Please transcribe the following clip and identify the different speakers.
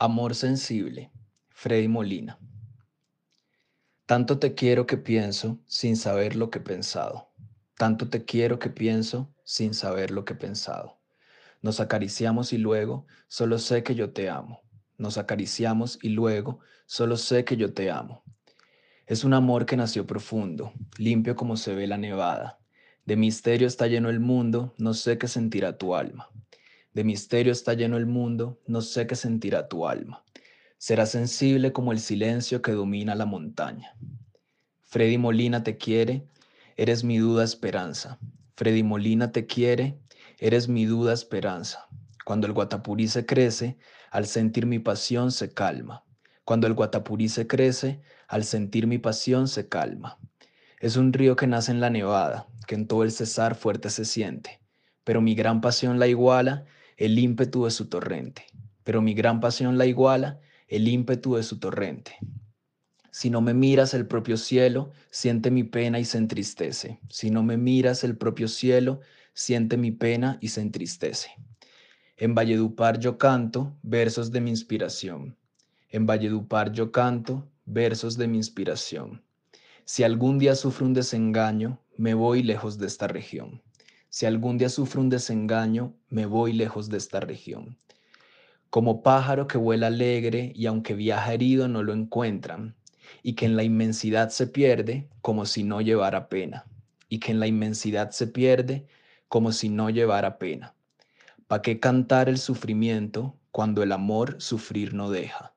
Speaker 1: Amor sensible, Freddy Molina. Tanto te quiero que pienso sin saber lo que he pensado. Tanto te quiero que pienso sin saber lo que he pensado. Nos acariciamos y luego solo sé que yo te amo. Nos acariciamos y luego solo sé que yo te amo. Es un amor que nació profundo, limpio como se ve la nevada. De misterio está lleno el mundo, no sé qué sentirá tu alma. De misterio está lleno el mundo, no sé qué sentirá tu alma. Será sensible como el silencio que domina la montaña. Freddy Molina te quiere, eres mi duda esperanza. Freddy Molina te quiere, eres mi duda esperanza. Cuando el guatapurí se crece, al sentir mi pasión se calma. Cuando el guatapurí se crece, al sentir mi pasión se calma. Es un río que nace en la nevada, que en todo el cesar fuerte se siente, pero mi gran pasión la iguala el ímpetu de su torrente, pero mi gran pasión la iguala, el ímpetu de su torrente. Si no me miras el propio cielo, siente mi pena y se entristece. Si no me miras el propio cielo, siente mi pena y se entristece. En Valledupar yo canto versos de mi inspiración. En Valledupar yo canto versos de mi inspiración. Si algún día sufro un desengaño, me voy lejos de esta región. Si algún día sufro un desengaño, me voy lejos de esta región. Como pájaro que vuela alegre y aunque viaja herido no lo encuentran, y que en la inmensidad se pierde como si no llevara pena, y que en la inmensidad se pierde como si no llevara pena. ¿Para qué cantar el sufrimiento cuando el amor sufrir no deja?